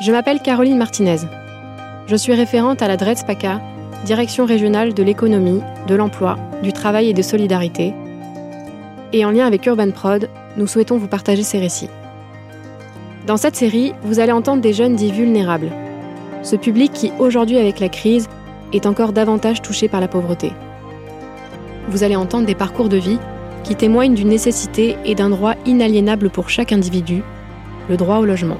Je m'appelle Caroline Martinez. Je suis référente à la DREDS-PACA, Direction régionale de l'économie, de l'emploi, du travail et des solidarités. Et en lien avec Urban Prod, nous souhaitons vous partager ces récits. Dans cette série, vous allez entendre des jeunes dits vulnérables. Ce public qui, aujourd'hui avec la crise, est encore davantage touché par la pauvreté. Vous allez entendre des parcours de vie qui témoignent d'une nécessité et d'un droit inaliénable pour chaque individu, le droit au logement.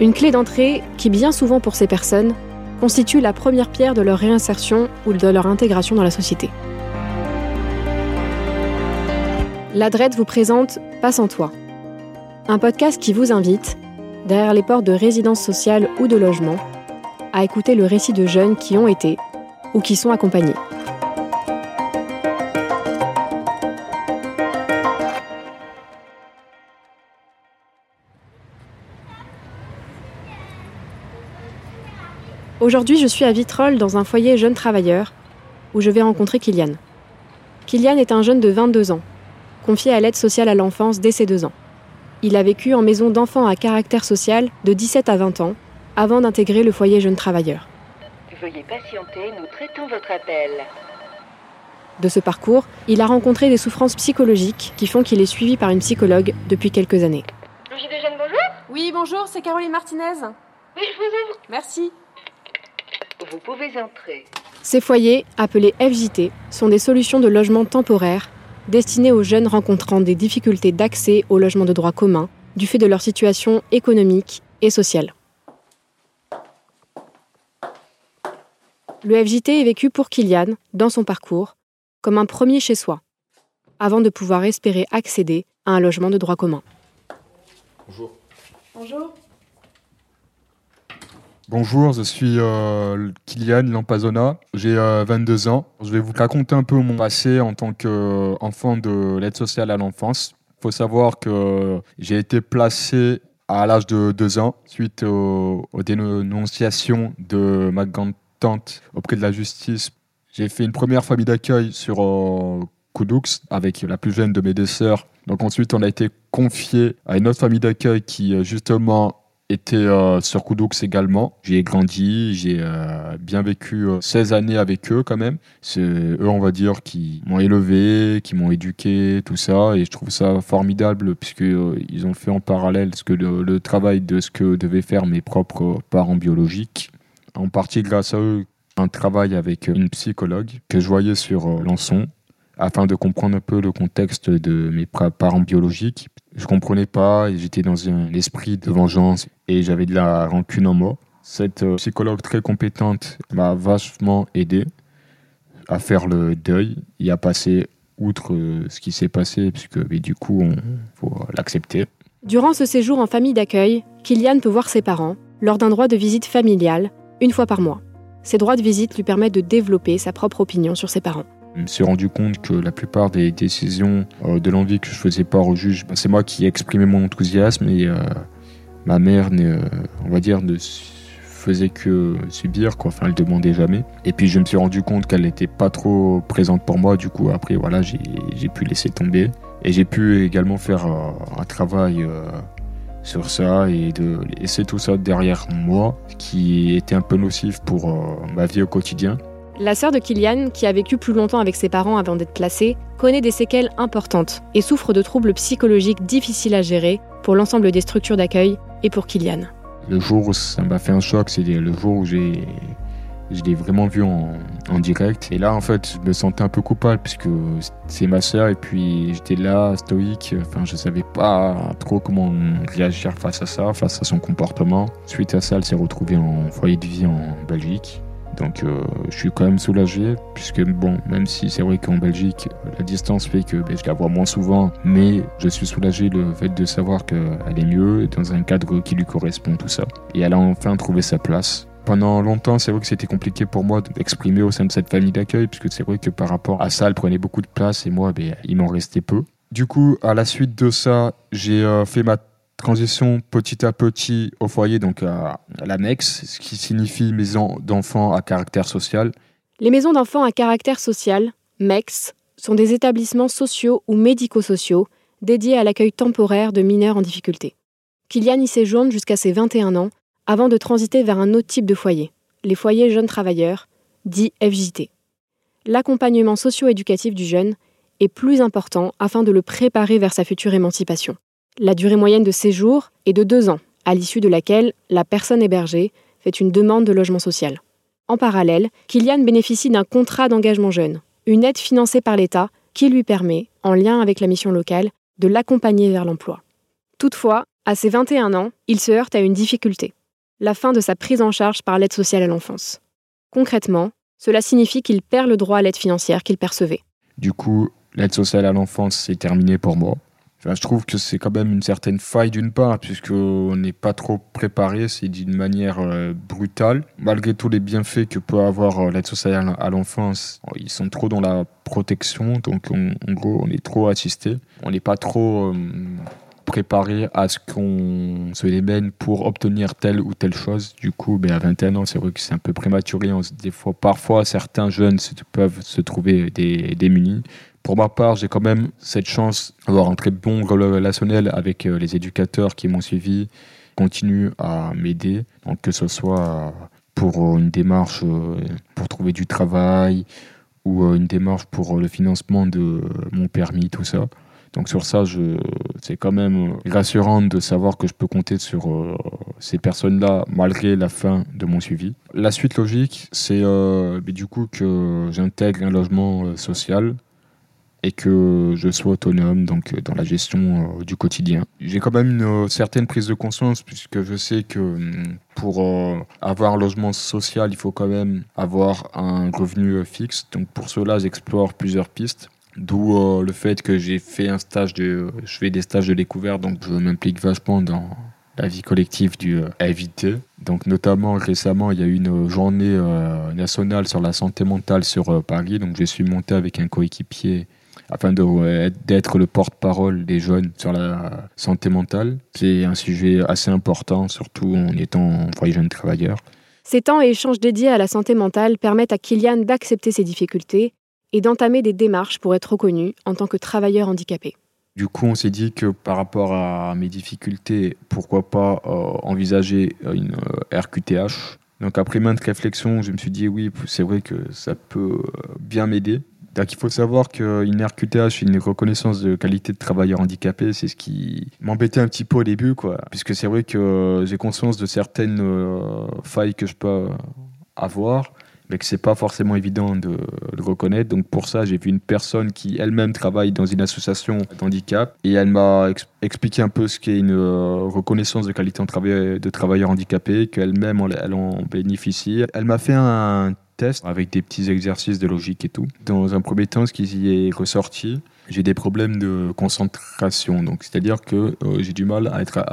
Une clé d'entrée qui, bien souvent pour ces personnes, constitue la première pierre de leur réinsertion ou de leur intégration dans la société. La vous présente Passe en toi, un podcast qui vous invite, derrière les portes de résidences sociales ou de logements, à écouter le récit de jeunes qui ont été ou qui sont accompagnés. Aujourd'hui, je suis à Vitrolles dans un foyer jeunes travailleurs où je vais rencontrer Kylian. Kylian est un jeune de 22 ans, confié à l'aide sociale à l'enfance dès ses deux ans. Il a vécu en maison d'enfants à caractère social de 17 à 20 ans avant d'intégrer le foyer jeunes travailleurs. Veuillez patienter, nous traitons votre appel. De ce parcours, il a rencontré des souffrances psychologiques qui font qu'il est suivi par une psychologue depuis quelques années. Logis des jeunes, bonjour Oui, bonjour, c'est Caroline Martinez. Oui, je vous ouvre. Merci. Vous pouvez entrer. Ces foyers, appelés FJT, sont des solutions de logement temporaire destinées aux jeunes rencontrant des difficultés d'accès au logement de droit commun du fait de leur situation économique et sociale. Le FJT est vécu pour Kylian, dans son parcours, comme un premier chez soi, avant de pouvoir espérer accéder à un logement de droit commun. Bonjour. Bonjour. Bonjour, je suis euh, Kylian Lampazona, j'ai 22 euh, ans. Je vais vous raconter un peu mon passé en tant qu'enfant de l'aide sociale à l'enfance. Il faut savoir que j'ai été placé à l'âge de 2 ans suite aux, dénonciations de ma grande tante auprès de la justice. J'ai fait une première famille d'accueil sur euh, avec la plus jeune de mes deux sœurs. Donc ensuite, on a été confié à une autre famille d'accueil qui justement était euh, sur Koudoux également. J'ai grandi, j'ai euh, bien vécu 16 euh, années avec eux quand même. C'est eux, on va dire, qui m'ont élevé, qui m'ont éduqué, tout ça. Et je trouve ça formidable puisque ils ont fait en parallèle ce que le, travail de ce que devaient faire mes propres parents biologiques. En partie grâce à eux, un travail avec une psychologue que je voyais sur Lançon afin de comprendre un peu le contexte de mes parents biologiques. Je comprenais pas et j'étais dans un esprit de vengeance et j'avais de la rancune en moi. Cette euh, psychologue très compétente m'a vachement aidé à faire le deuil et à passer outre euh, ce qui s'est passé, puisque du coup, il faut l'accepter. Durant ce séjour en famille d'accueil, Kylian peut voir ses parents lors d'un droit de visite familiale, une fois par mois. Ces droits de visite lui permettent de développer sa propre opinion sur ses parents. Je me suis rendu compte que la plupart des décisions euh, de l'envie que je faisais part au juge, bah, c'est moi qui exprimais mon enthousiasme et euh, ma mère, euh, on va dire, ne faisait que subir, quoi. Enfin, elle demandait jamais. Et puis, je me suis rendu compte qu'elle n'était pas trop présente pour moi. Du coup, après, voilà, j'ai pu laisser tomber. Et j'ai pu également faire un travail sur ça et de laisser tout ça derrière moi, qui était un peu nocif pour ma vie au quotidien. La sœur de Kylian, qui a vécu plus longtemps avec ses parents avant d'être placée, connaît des séquelles importantes et souffre de troubles psychologiques difficiles à gérer pour l'ensemble des structures d'accueil et pour Kylian. Le jour où ça m'a fait un choc, c'est le jour où j'ai je l'ai vraiment vu en, direct. Et là, en fait, je me sentais un peu coupable puisque c'est ma sœur et puis j'étais là, stoïque. Enfin, je savais pas trop comment réagir face à ça, face à son comportement. Suite à ça, elle s'est retrouvée en foyer de vie en Belgique. Donc euh, je suis quand même soulagé, puisque bon, même si c'est vrai qu'en Belgique, la distance fait que ben, je la vois moins souvent, mais je suis soulagé le fait de savoir qu'elle est mieux, dans un cadre qui lui correspond, tout ça. Et elle a enfin trouvé sa place. Pendant longtemps, c'est vrai que c'était compliqué pour moi d'exprimer au sein de cette famille d'accueil, puisque c'est vrai que par rapport à ça, elle prenait beaucoup de place et moi, ben, il m'en restait peu. Du coup, à la suite de ça, j'ai euh, fait ma transition petit à petit au foyer, donc à, l'annexe, ce qui signifie maison d'enfants à caractère social. Les maisons d'enfants à caractère social, MEX, sont des établissements sociaux ou médico-sociaux dédiés à l'accueil temporaire de mineurs en difficulté. Kylian y séjourne jusqu'à ses 21 ans avant de transiter vers un autre type de foyer, les foyers jeunes travailleurs, dits FJT. L'accompagnement socio-éducatif du jeune est plus important afin de le préparer vers sa future émancipation. La durée moyenne de séjour est de deux ans, à l'issue de laquelle la personne hébergée fait une demande de logement social. En parallèle, Kylian bénéficie d'un contrat d'engagement jeune, une aide financée par l'État qui lui permet, en lien avec la mission locale, de l'accompagner vers l'emploi. Toutefois, à ses 21 ans, il se heurte à une difficulté, la fin de sa prise en charge par l'aide sociale à l'enfance. Concrètement, cela signifie qu'il perd le droit à l'aide financière qu'il percevait. Du coup, l'aide sociale à l'enfance, c'est terminé pour moi. Je trouve que c'est quand même une certaine faille d'une part, puisqu'on n'est pas trop préparé, c'est d'une manière euh, brutale. Malgré tous les bienfaits que peut avoir euh, l'aide sociale à l'enfance, ils sont trop dans la protection, donc en gros, on est trop assisté. On n'est pas trop euh, préparé à ce qu'on se démène pour obtenir telle ou telle chose. Du coup, ben, à 21 ans, c'est vrai que c'est un peu prématuré. des fois, parfois, certains jeunes peuvent se trouver démunis. Pour ma part, j'ai quand même cette chance d'avoir un très bon relationnel avec euh, les éducateurs qui m'ont suivi, continuent à m'aider, donc que ce soit pour une démarche euh, pour trouver du travail ou euh, une démarche pour le financement de mon permis, tout ça. Donc sur ça, c'est quand même rassurant de savoir que je peux compter sur euh, ces personnes-là malgré la fin de mon suivi. La suite logique, c'est euh, du coup que j'intègre un logement euh, social et que je sois autonome donc dans la gestion du quotidien. J'ai quand même une certaine prise de conscience puisque je sais que hum, pour avoir un logement social, il faut quand même avoir un revenu fixe. Donc pour cela, j'explore plusieurs pistes. D'où euh, le fait que j'ai fait un stage de, je fais des stages de découverte, donc je m'implique vachement dans la vie collective du euh, Donc notamment récemment, il y a eu une journée euh, nationale sur la santé mentale sur euh, Paris. Donc je suis monté avec un coéquipier afin d'être le porte-parole des jeunes sur la santé mentale. C'est un sujet assez important, surtout en étant foyer jeune travailleur. Ces temps et échanges dédiés à la santé mentale permettent à Kylian d'accepter ses difficultés et d'entamer des démarches pour être reconnu en tant que travailleur handicapé. Du coup, on s'est dit que par rapport à mes difficultés, pourquoi pas euh, envisager une RQTH. Euh, Donc après maintes réflexions, je me suis dit oui, c'est vrai que ça peut euh, bien m'aider. Donc il faut savoir qu'une RQTH, une reconnaissance de qualité de travailleur handicapé, c'est ce qui m'embêtait un petit peu au début, quoi. Puisque c'est vrai que j'ai conscience de certaines failles que je peux avoir mais que c'est pas forcément évident de le reconnaître. Donc pour ça, j'ai vu une personne qui elle-même travaille dans une association d'handicap et elle m'a expliqué un peu ce qu'est une euh, reconnaissance de qualité de travailleur handicapé, qu'elle-même elle en bénéficie. Elle m'a fait un test avec des petits exercices de logique et tout. Dans un premier temps, ce qui y est ressorti, j'ai des problèmes de concentration. Donc, c'est-à-dire que euh, j'ai du mal à être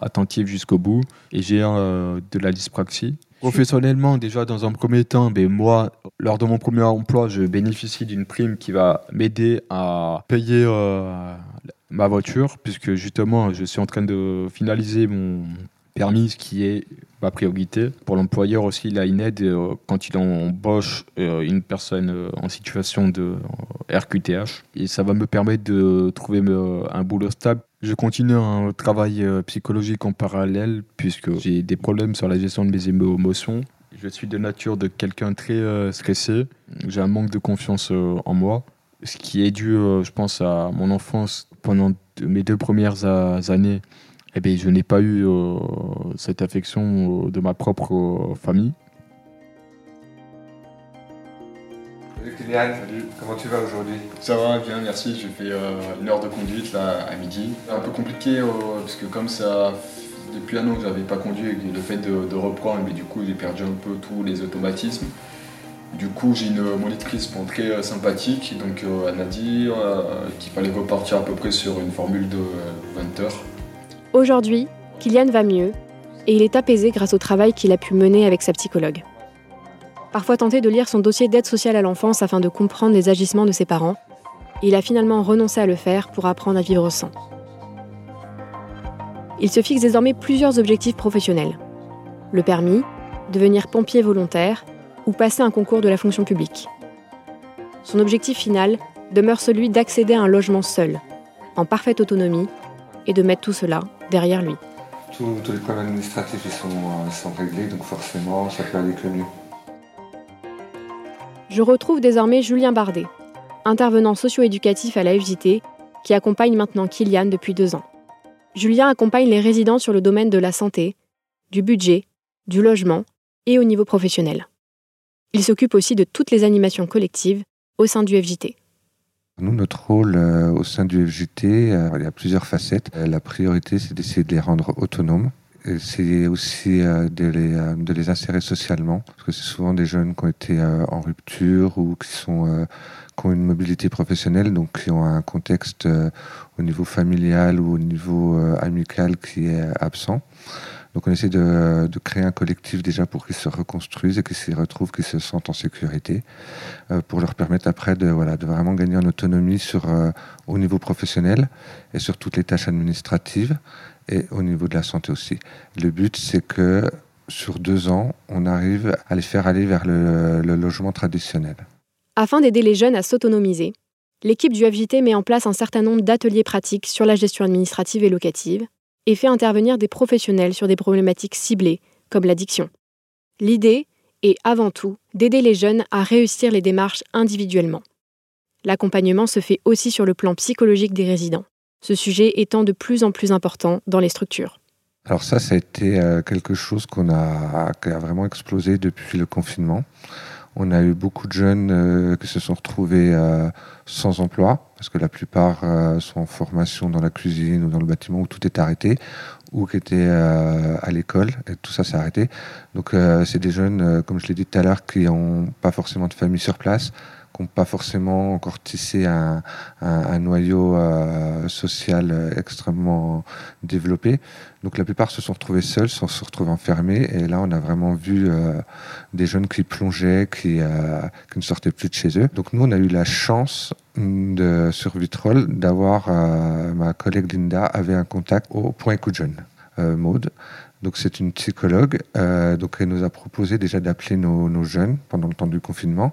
attentif jusqu'au bout et j'ai euh, de la dyspraxie. Professionnellement, déjà dans un premier temps, ben moi, lors de mon premier emploi, je bénéficie d'une prime qui va m'aider à payer euh, ma voiture, puisque justement, je suis en train de finaliser mon permis, ce qui est ma priorité. Pour l'employeur aussi, il a une aide euh, quand il embauche euh, une personne en situation de RQTH. Et ça va me permettre de trouver un boulot stable je continue un travail euh, psychologique en parallèle puisque j'ai des problèmes sur la gestion de mes émotions. Je suis de nature de quelqu'un très euh, stressé. J'ai un manque de confiance euh, en moi, ce qui est dû, je pense, à mon enfance. Pendant mes deux premières années, eh bien, je n'ai pas eu cette affection de ma propre famille. Salut, comment tu vas aujourd'hui? Ça va bien, merci. J'ai fait euh, une heure de conduite là à midi. Un peu compliqué euh, parce que comme ça depuis un an que j'avais pas conduit, le fait de, reprendre, mais du coup j'ai perdu un peu tous les automatismes. Du coup j'ai une monitrice très euh, sympathique, donc elle m'a dit qu'il fallait repartir à peu près sur une formule de 20 heures. Aujourd'hui, Kylian va mieux et il est apaisé grâce au travail qu'il a pu mener avec sa psychologue parfois tenté de lire son dossier d'aide sociale à l'enfance afin de comprendre les agissements de ses parents. il a finalement renoncé à le faire pour apprendre à vivre sans. Il se fixe désormais plusieurs objectifs professionnels. Le permis, devenir pompier volontaire ou passer un concours de la fonction publique. Son objectif final demeure celui d'accéder à un logement seul, en parfaite autonomie, et de mettre tout cela derrière lui. tous, les problèmes administratifs ils sont, euh, sont réglés, donc forcément, ça peut aller que mieux. Je retrouve désormais Julien Bardet, intervenant socio-éducatif à la FJT, qui accompagne maintenant Kylian depuis deux ans. Julien accompagne les résidents sur le domaine de la santé, du budget, du logement et au niveau professionnel. Il s'occupe aussi de toutes les animations collectives au sein du FJT. Nous, notre rôle euh, au sein du FJT, euh, il y a plusieurs facettes. Euh, la priorité, c'est d'essayer de les rendre autonomes. C'est aussi de les, de, les, insérer socialement, parce que c'est souvent des jeunes qui ont été en rupture ou qui, sont, qui ont une mobilité professionnelle, donc qui ont un contexte au niveau familial ou au niveau amical qui est absent. Donc on essaie de, créer un collectif déjà pour qu'ils se reconstruisent et qu'ils s'y retrouvent, qu'ils se sentent en sécurité, euh, pour leur permettre après de, voilà, de vraiment gagner en autonomie sur, euh, au niveau professionnel et sur toutes les tâches administratives et au niveau de la santé aussi. Le but, c'est que sur deux ans, on arrive à les faire aller vers le, le logement traditionnel. Afin d'aider les jeunes à s'autonomiser, l'équipe du FJT met en place un certain nombre d'ateliers pratiques sur la gestion administrative et locative, et fait intervenir des professionnels sur des problématiques ciblées, comme l'addiction. L'idée est avant tout d'aider les jeunes à réussir les démarches individuellement. L'accompagnement se fait aussi sur le plan psychologique des résidents, ce sujet étant de plus en plus important dans les structures. Alors ça, ça a été euh, quelque chose qu'on a, qui a vraiment explosé depuis le confinement. On a eu beaucoup de jeunes euh, qui se sont retrouvés euh, sans emploi, parce que la plupart euh, sont en formation dans la cuisine ou dans le bâtiment où tout est arrêté, ou qui étaient à l'école, et tout ça s'est arrêté. Donc c'est des jeunes, comme je l'ai dit tout à l'heure, qui n'ont pas forcément de famille sur place, qui n'ont pas forcément encore tissé un, noyau euh, social euh, extrêmement développé. Donc la plupart se sont retrouvés seuls, se sont retrouvés enfermés. Et là, on a vraiment vu euh, des jeunes qui plongeaient, qui, ne sortaient plus de chez eux. Donc nous, on a eu la chance de, sur Vitrolles d'avoir, ma collègue Linda avait un contact au Point Coup de Jeune, Maude. Donc c'est une psychologue. Donc elle nous a proposé déjà d'appeler nos, jeunes pendant le temps du confinement.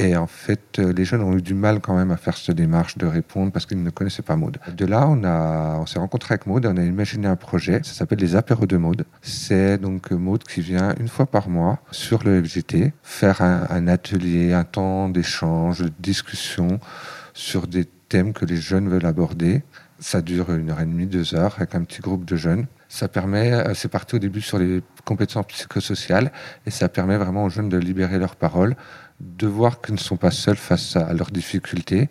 Et en fait, euh, les jeunes ont eu du mal quand même à faire cette démarche de répondre parce qu'ils ne connaissaient pas Maud. De là, on, a, on s'est rencontré avec Maud et on a imaginé un projet. Ça s'appelle les apéros de Maud. C'est donc Maud qui vient une fois par mois sur le FGT faire un, un atelier, un temps d'échange, de discussion sur des thèmes que les jeunes veulent aborder. Ça dure une heure et demie, deux heures avec un petit groupe de jeunes. Ça permet, euh, c'est parti au début sur les compétences psychosociales et ça permet vraiment aux jeunes de libérer leurs paroles, de voir qu'ils ne sont pas seuls face à leurs difficultés.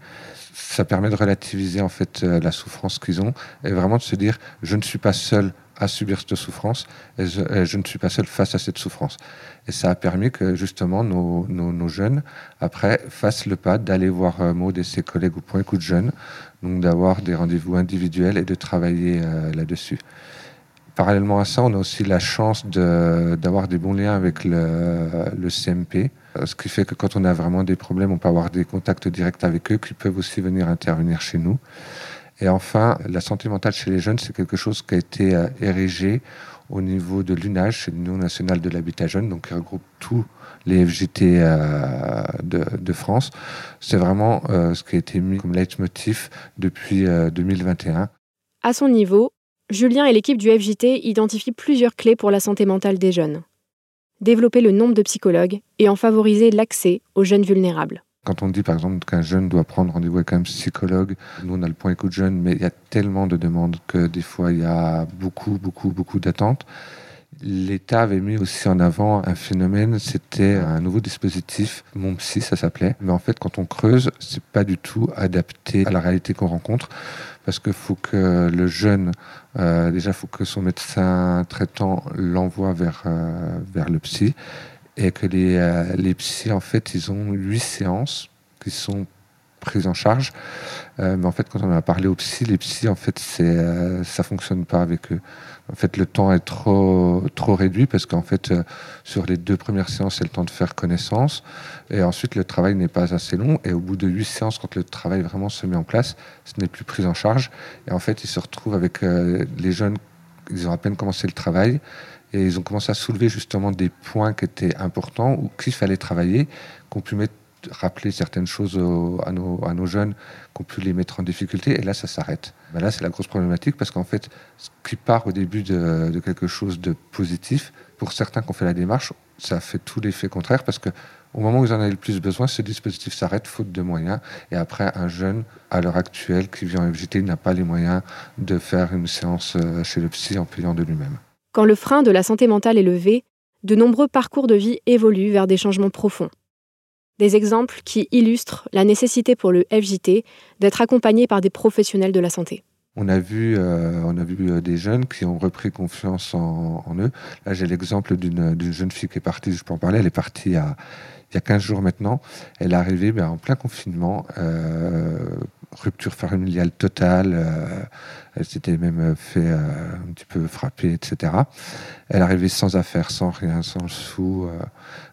Ça permet de relativiser en fait euh, la souffrance qu'ils ont et vraiment de se dire je ne suis pas seul à subir cette souffrance et je, ne suis pas seul face à cette souffrance. Et ça a permis que justement nos, jeunes, après, fassent le pas d'aller voir euh, Maud et ses collègues au point coup de jeunes, donc d'avoir des rendez-vous individuels et de travailler là-dessus. Parallèlement à ça, on a aussi la chance d'avoir des bons liens avec le, CMP, ce qui fait que quand on a vraiment des problèmes, on peut avoir des contacts directs avec eux qui peuvent aussi venir intervenir chez nous. Et enfin, la santé mentale chez les jeunes, c'est quelque chose qui a été euh, érigé au niveau de l'UNAGE, c'est l'Union nationale de l'habitat jeune, donc qui regroupe tous les FGT euh, de, France. C'est vraiment euh, ce qui a été mis comme leitmotiv depuis 2021. À son niveau, Julien et l'équipe du FJT identifient plusieurs clés pour la santé mentale des jeunes. Développer le nombre de psychologues et en favoriser l'accès aux jeunes vulnérables. Quand on dit par exemple qu'un jeune doit prendre rendez-vous avec un psychologue, nous on a le point écoute jeune, mais il y a tellement de demandes que des fois il y a beaucoup, beaucoup, beaucoup d'attentes. L'État avait mis aussi en avant un phénomène, c'était un nouveau dispositif, Mon Psy ça s'appelait. Mais en fait, quand on creuse, c'est pas du tout adapté à la réalité qu'on rencontre, parce qu'il faut que le jeune, euh, déjà, faut que son médecin traitant l'envoie vers euh, vers le psy, et que les euh, les psys, en fait, ils ont huit séances qui sont prise en charge. Euh, mais en fait, quand on a parlé aux psy, les psys, en fait, c'est, euh, ça fonctionne pas avec eux. En fait, le temps est trop, trop réduit parce qu'en fait, euh, sur les deux premières séances, c'est le temps de faire connaissance. Et ensuite, le travail n'est pas assez long. Et au bout de huit séances, quand le travail vraiment se met en place, ce n'est plus pris en charge. Et en fait, ils se retrouvent avec les jeunes, ils ont à peine commencé le travail. Et ils ont commencé à soulever justement des points qui étaient importants ou qu'il fallait travailler, qu'on pu mettre rappeler certaines choses à, nos, à nos jeunes qui ont pu les mettre en difficulté. Et là, ça s'arrête. Ben là, c'est la grosse problématique parce qu'en fait, ce qui part au début de, quelque chose de positif, pour certains qui ont fait la démarche, ça fait tout l'effet contraire parce que au moment où ils en avaient le plus besoin, ce dispositif s'arrête faute de moyens. Et après, un jeune, à l'heure actuelle, qui vit en FJT, n'a pas les moyens de faire une séance euh, chez le psy en payant de lui-même. Quand le frein de la santé mentale est levé, de nombreux parcours de vie évoluent vers des changements profonds. Des exemples qui illustrent la nécessité pour le FJT d'être accompagné par des professionnels de la santé. On a vu, euh, euh, des jeunes qui ont repris confiance en, eux. Là, j'ai l'exemple d'une jeune fille qui est partie, je peux en parler, elle est partie il y a 15 jours maintenant. Elle est arrivée ben, en plein confinement, euh, rupture familiale totale. euh, elle s'était même fait euh, un petit peu frapper, etc. Elle arrivée sans affaires, sans rien, sans sou. euh,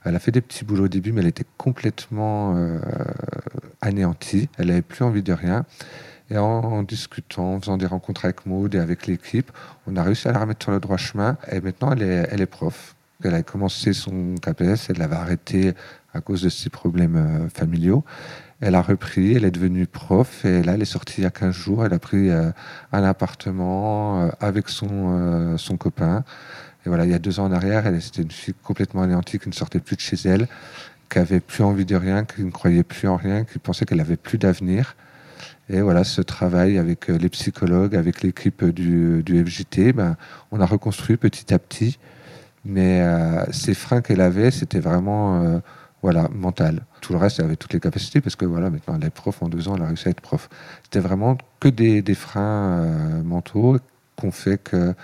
elle a fait des petits boulots au début, mais elle était complètement euh, anéantie. Elle n'avait plus envie de rien. Et en, discutant, en faisant des rencontres avec Maud et avec l'équipe, on a réussi à la remettre sur le droit chemin. Et maintenant, elle est, prof. Elle a commencé son KPS, elle l'avait arrêté à cause de ses problèmes familiaux. Elle a repris, elle est devenue prof et là, elle est sortie il y a 15 jours. Elle a pris euh, un appartement euh, avec son, euh, son copain. Et voilà, il y a deux ans en arrière, elle c'était une fille complètement anéantie qui ne sortait plus de chez elle, qui avait plus envie de rien, qui ne croyait plus en rien, qui pensait qu'elle avait plus d'avenir. Et voilà, ce travail avec les psychologues, avec l'équipe du, du FJT, ben, on a reconstruit petit à petit. Mais ces freins qu'elle avait, c'était vraiment voilà, mental. Tout le reste, elle avait toutes les capacités parce que voilà, maintenant elle est prof en deux ans, elle a réussi à être prof. C'était vraiment que des, freins euh, mentaux qu'on fait que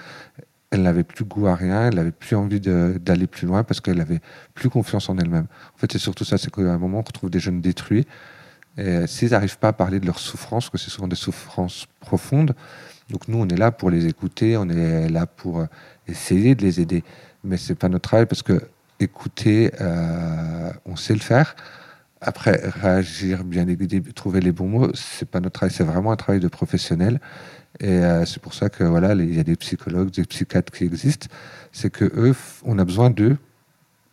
elle n'avait plus goût à rien, elle n'avait plus envie d'aller plus loin parce qu'elle avait plus confiance en elle-même. En fait, c'est surtout ça, c'est qu'à un moment, on retrouve des jeunes détruits. Et s'ils n'arrivent pas à parler de leurs souffrances, que c'est souvent des souffrances profondes, donc nous, on est là pour les écouter, on est là pour euh, essayer de les aider. Mais c'est pas notre travail parce que écouter, euh, on sait le faire. Après, réagir, bien trouver les bons mots, c'est pas notre travail, c'est vraiment un travail de professionnel. Et euh, c'est pour ça que voilà, il y a des psychologues, des psychiatres qui existent. C'est que eux, on a besoin d'eux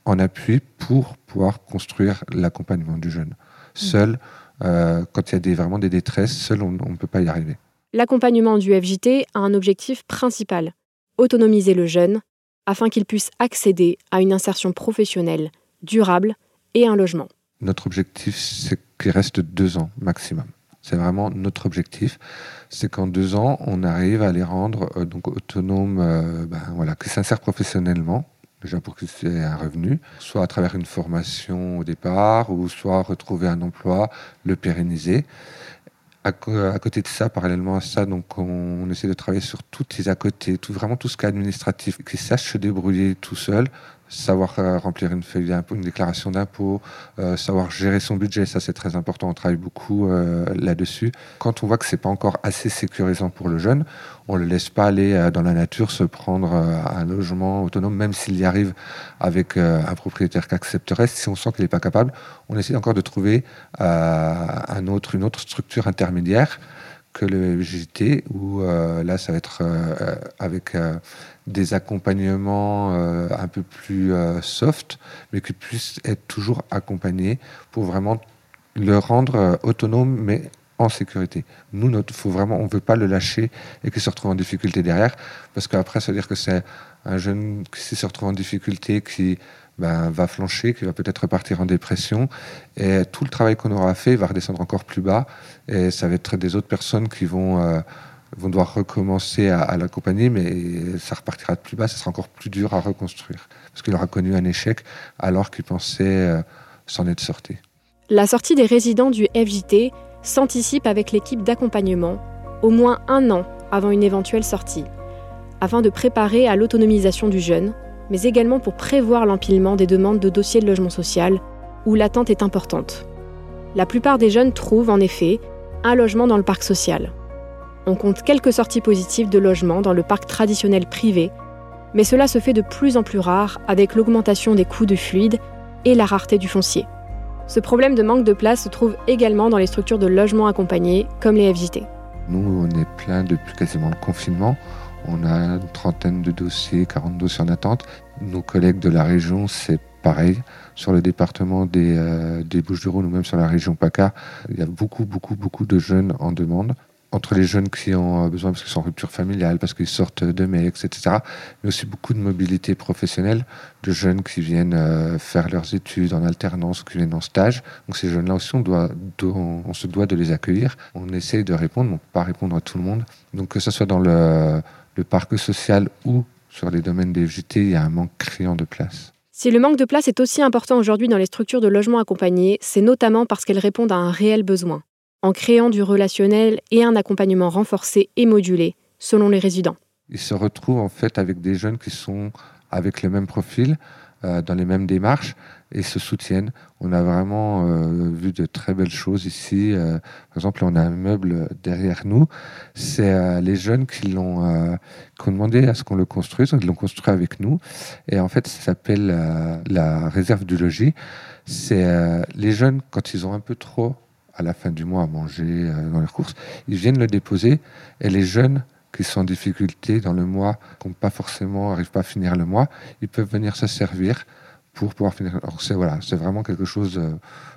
en appui pour pouvoir construire l'accompagnement du jeune. Seul, euh, quand il y a des, vraiment des détresses, seul, on ne peut pas y arriver. L'accompagnement du FJT a un objectif principal, autonomiser le jeune afin qu'il puisse accéder à une insertion professionnelle, durable et un logement. Notre objectif, c'est qu'il reste deux ans maximum. C'est vraiment notre objectif. C'est qu'en deux ans, on arrive à les rendre euh, donc autonomes, euh, ben, voilà, qu'ils s'insèrent professionnellement, déjà pour qu'ils aient un revenu, soit à travers une formation au départ, ou soit retrouver un emploi, le pérenniser. À, côté de ça, parallèlement à ça, donc on, essaie de travailler sur tous les à côté, tout, vraiment tout ce qui est administratif, qu'ils sachent se débrouiller tout seul, savoir euh, remplir une déclaration d'impôt, euh, savoir gérer son budget, ça c'est très important, on travaille beaucoup euh, là-dessus. Quand on voit que c'est pas encore assez sécurisant pour le jeune, on le laisse pas aller dans la nature se prendre un logement autonome, même s'il y arrive avec un propriétaire qui accepterait. Si on sent qu'il n'est pas capable, on essaie encore de trouver un autre, une autre structure intermédiaire que le JT, où euh, là, ça va être euh, avec euh, des accompagnements un peu plus soft, mais qui puissent être toujours accompagnés pour vraiment le rendre autonome, mais en sécurité. Nous, notre, faut vraiment, on veut pas le lâcher et qu'il se retrouve en difficulté derrière, parce qu'après, ça veut dire que c'est un jeune qui se retrouve en difficulté, qui ben, va flancher, qui va peut-être repartir en dépression, et tout le travail qu'on aura fait va redescendre encore plus bas, et ça va être des autres personnes qui vont euh, vont devoir recommencer à, l'accompagner, mais ça repartira de plus bas, ça sera encore plus dur à reconstruire, parce qu'il aura connu un échec alors qu'il pensait euh, s'en être sorti. La sortie des résidents du FJT s'anticipe avec l'équipe d'accompagnement au moins un an avant une éventuelle sortie, afin de préparer à l'autonomisation du jeune, mais également pour prévoir l'empilement des demandes de dossiers de logement social, où l'attente est importante. La plupart des jeunes trouvent en effet un logement dans le parc social. On compte quelques sorties positives de logements dans le parc traditionnel privé, mais cela se fait de plus en plus rare avec l'augmentation des coûts de fluide et la rareté du foncier. Ce problème de manque de place se trouve également dans les structures de logement accompagnés, comme les FJT. Nous, on est plein depuis quasiment le confinement. On a une trentaine de dossiers, 40 dossiers en attente. Nos collègues de la région, c'est pareil. Sur le département des, euh, des Bouches-du-Rhône ou même sur la région PACA, il y a beaucoup, beaucoup, beaucoup de jeunes en demande entre les jeunes qui ont besoin parce qu'ils sont en rupture familiale, parce qu'ils sortent de ex, etc. Mais aussi beaucoup de mobilité professionnelle, de jeunes qui viennent euh, faire leurs études en alternance, qui viennent en stage. Donc ces jeunes-là aussi, on, doit, se doit de les accueillir. On essaye de répondre, mais on peut pas répondre à tout le monde. Donc que ce soit dans le, le parc social ou sur les domaines des FJT, il y a un manque criant de place. Si le manque de place est aussi important aujourd'hui dans les structures de logement accompagné, c'est notamment parce qu'elles répondent à un réel besoin en créant du relationnel et un accompagnement renforcé et modulé selon les résidents. Ils se retrouvent en fait avec des jeunes qui sont avec le même profil, euh, dans les mêmes démarches et se soutiennent. On a vraiment euh, vu de très belles choses ici. Euh, par exemple, on a un meuble derrière nous. C'est les jeunes qui l'ont qui ont demandé à ce qu'on le construise. Ils l'ont construit avec nous. Et en fait, ça s'appelle la réserve du logis. C'est les jeunes, quand ils ont un peu trop à la fin du mois à manger euh, dans leurs courses, ils viennent le déposer et les jeunes qui sont en difficulté dans le mois, qui n'ont pas forcément, n'arrivent pas à finir le mois, ils peuvent venir se servir pour pouvoir finir. Alors c'est voilà, c'est vraiment quelque chose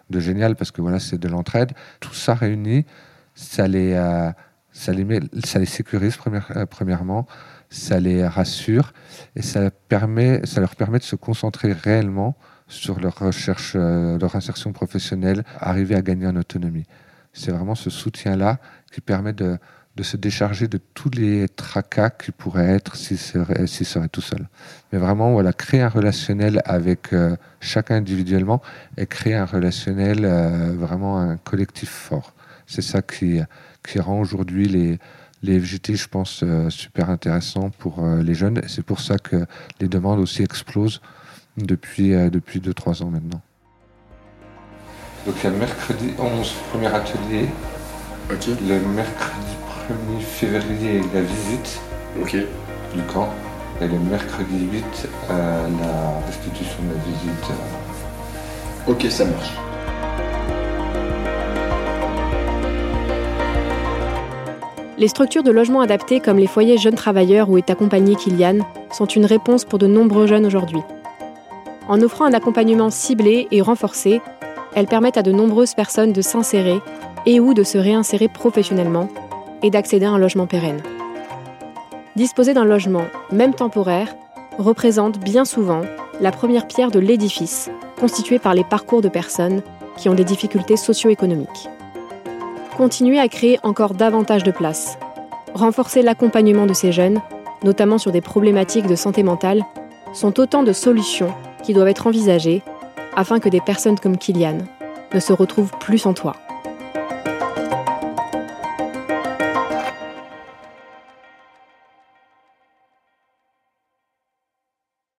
de, génial parce que voilà, c'est de l'entraide. Tout ça réuni, ça les, euh, ça les, ça les sécurise euh, premièrement, ça les rassure et ça permet, ça leur permet de se concentrer réellement sur leur recherche, euh, leur insertion professionnelle, arriver à gagner en autonomie. C'est vraiment ce soutien-là qui permet de, de, se décharger de tous les tracas qui pourraient être s'ils seraient, serait tout seul. Mais vraiment, voilà, créer un relationnel avec euh, chacun individuellement et créer un relationnel, euh, vraiment un collectif fort. C'est ça qui, qui rend aujourd'hui les, les FGT, je pense, super intéressants pour les jeunes. C'est pour ça que les demandes aussi explosent depuis 2-3 euh, depuis ans maintenant. Donc il y a mercredi 11, premier atelier. Le mercredi 1er février, la visite du camp. Et le mercredi 8, euh, la restitution de la visite. Euh. Ok, ça marche. Les structures de logement adaptés comme les foyers jeunes travailleurs où est accompagné Kylian sont une réponse pour de nombreux jeunes aujourd'hui. En offrant un accompagnement ciblé et renforcé, elles permettent à de nombreuses personnes de s'insérer et ou de se réinsérer professionnellement et d'accéder à un logement pérenne. Disposer d'un logement, même temporaire, représente bien souvent la première pierre de l'édifice constitué par les parcours de personnes qui ont des difficultés socio-économiques. Continuer à créer encore davantage de places, renforcer l'accompagnement de ces jeunes, notamment sur des problématiques de santé mentale, sont autant de solutions qui doivent être envisagées afin que des personnes comme Kylian ne se retrouvent plus sans toit.